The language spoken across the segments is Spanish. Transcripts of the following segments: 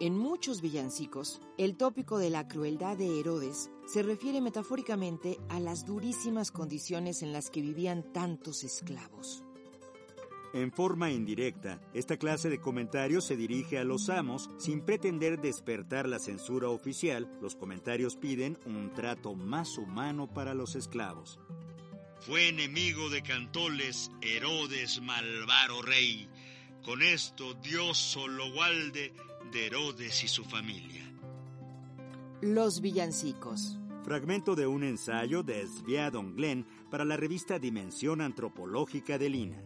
En muchos villancicos, el tópico de la crueldad de Herodes se refiere metafóricamente a las durísimas condiciones en las que vivían tantos esclavos. En forma indirecta, esta clase de comentarios se dirige a los amos sin pretender despertar la censura oficial. Los comentarios piden un trato más humano para los esclavos. Fue enemigo de Cantoles, Herodes malvaro rey. Con esto Dios solo gualde de Herodes y su familia. Los villancicos. Fragmento de un ensayo de Svea Don Glenn para la revista Dimensión Antropológica de Lina.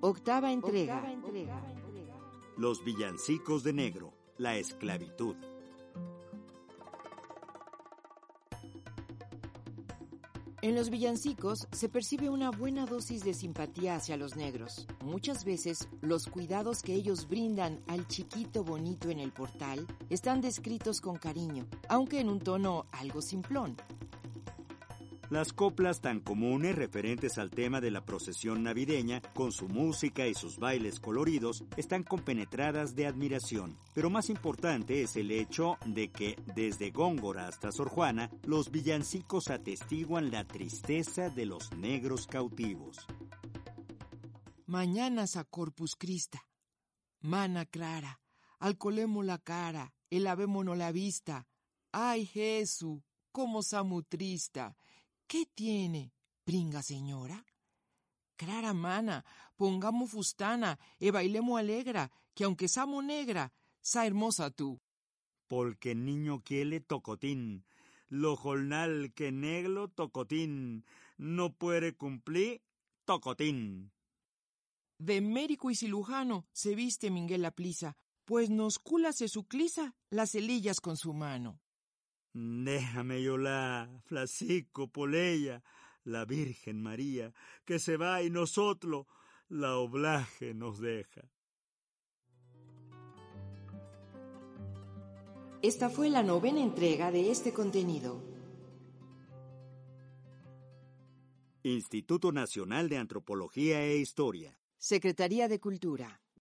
Octava entrega. Octava entrega. Los villancicos de negro, la esclavitud. En los villancicos se percibe una buena dosis de simpatía hacia los negros. Muchas veces los cuidados que ellos brindan al chiquito bonito en el portal están descritos con cariño, aunque en un tono algo simplón. Las coplas tan comunes referentes al tema de la procesión navideña, con su música y sus bailes coloridos, están compenetradas de admiración. Pero más importante es el hecho de que, desde Góngora hasta Sor Juana, los villancicos atestiguan la tristeza de los negros cautivos. Mañana a Corpus Christa, mana clara, alcolemo la cara, el avémonos la vista. Ay, Jesús, cómo samutrista, ¿Qué tiene, pringa señora? Clara mana, pongamos fustana e bailemos alegra, que aunque samo negra, sa hermosa tú. Porque niño quiere tocotín, lo jornal que negro tocotín, no puede cumplir tocotín. De médico y cirujano se viste Miguel la plisa, pues nos culase su clisa las celillas con su mano. Déjame yo la, Flacico, Poleya, la Virgen María, que se va y nosotros la oblaje nos deja. Esta fue la novena entrega de este contenido. Instituto Nacional de Antropología e Historia. Secretaría de Cultura.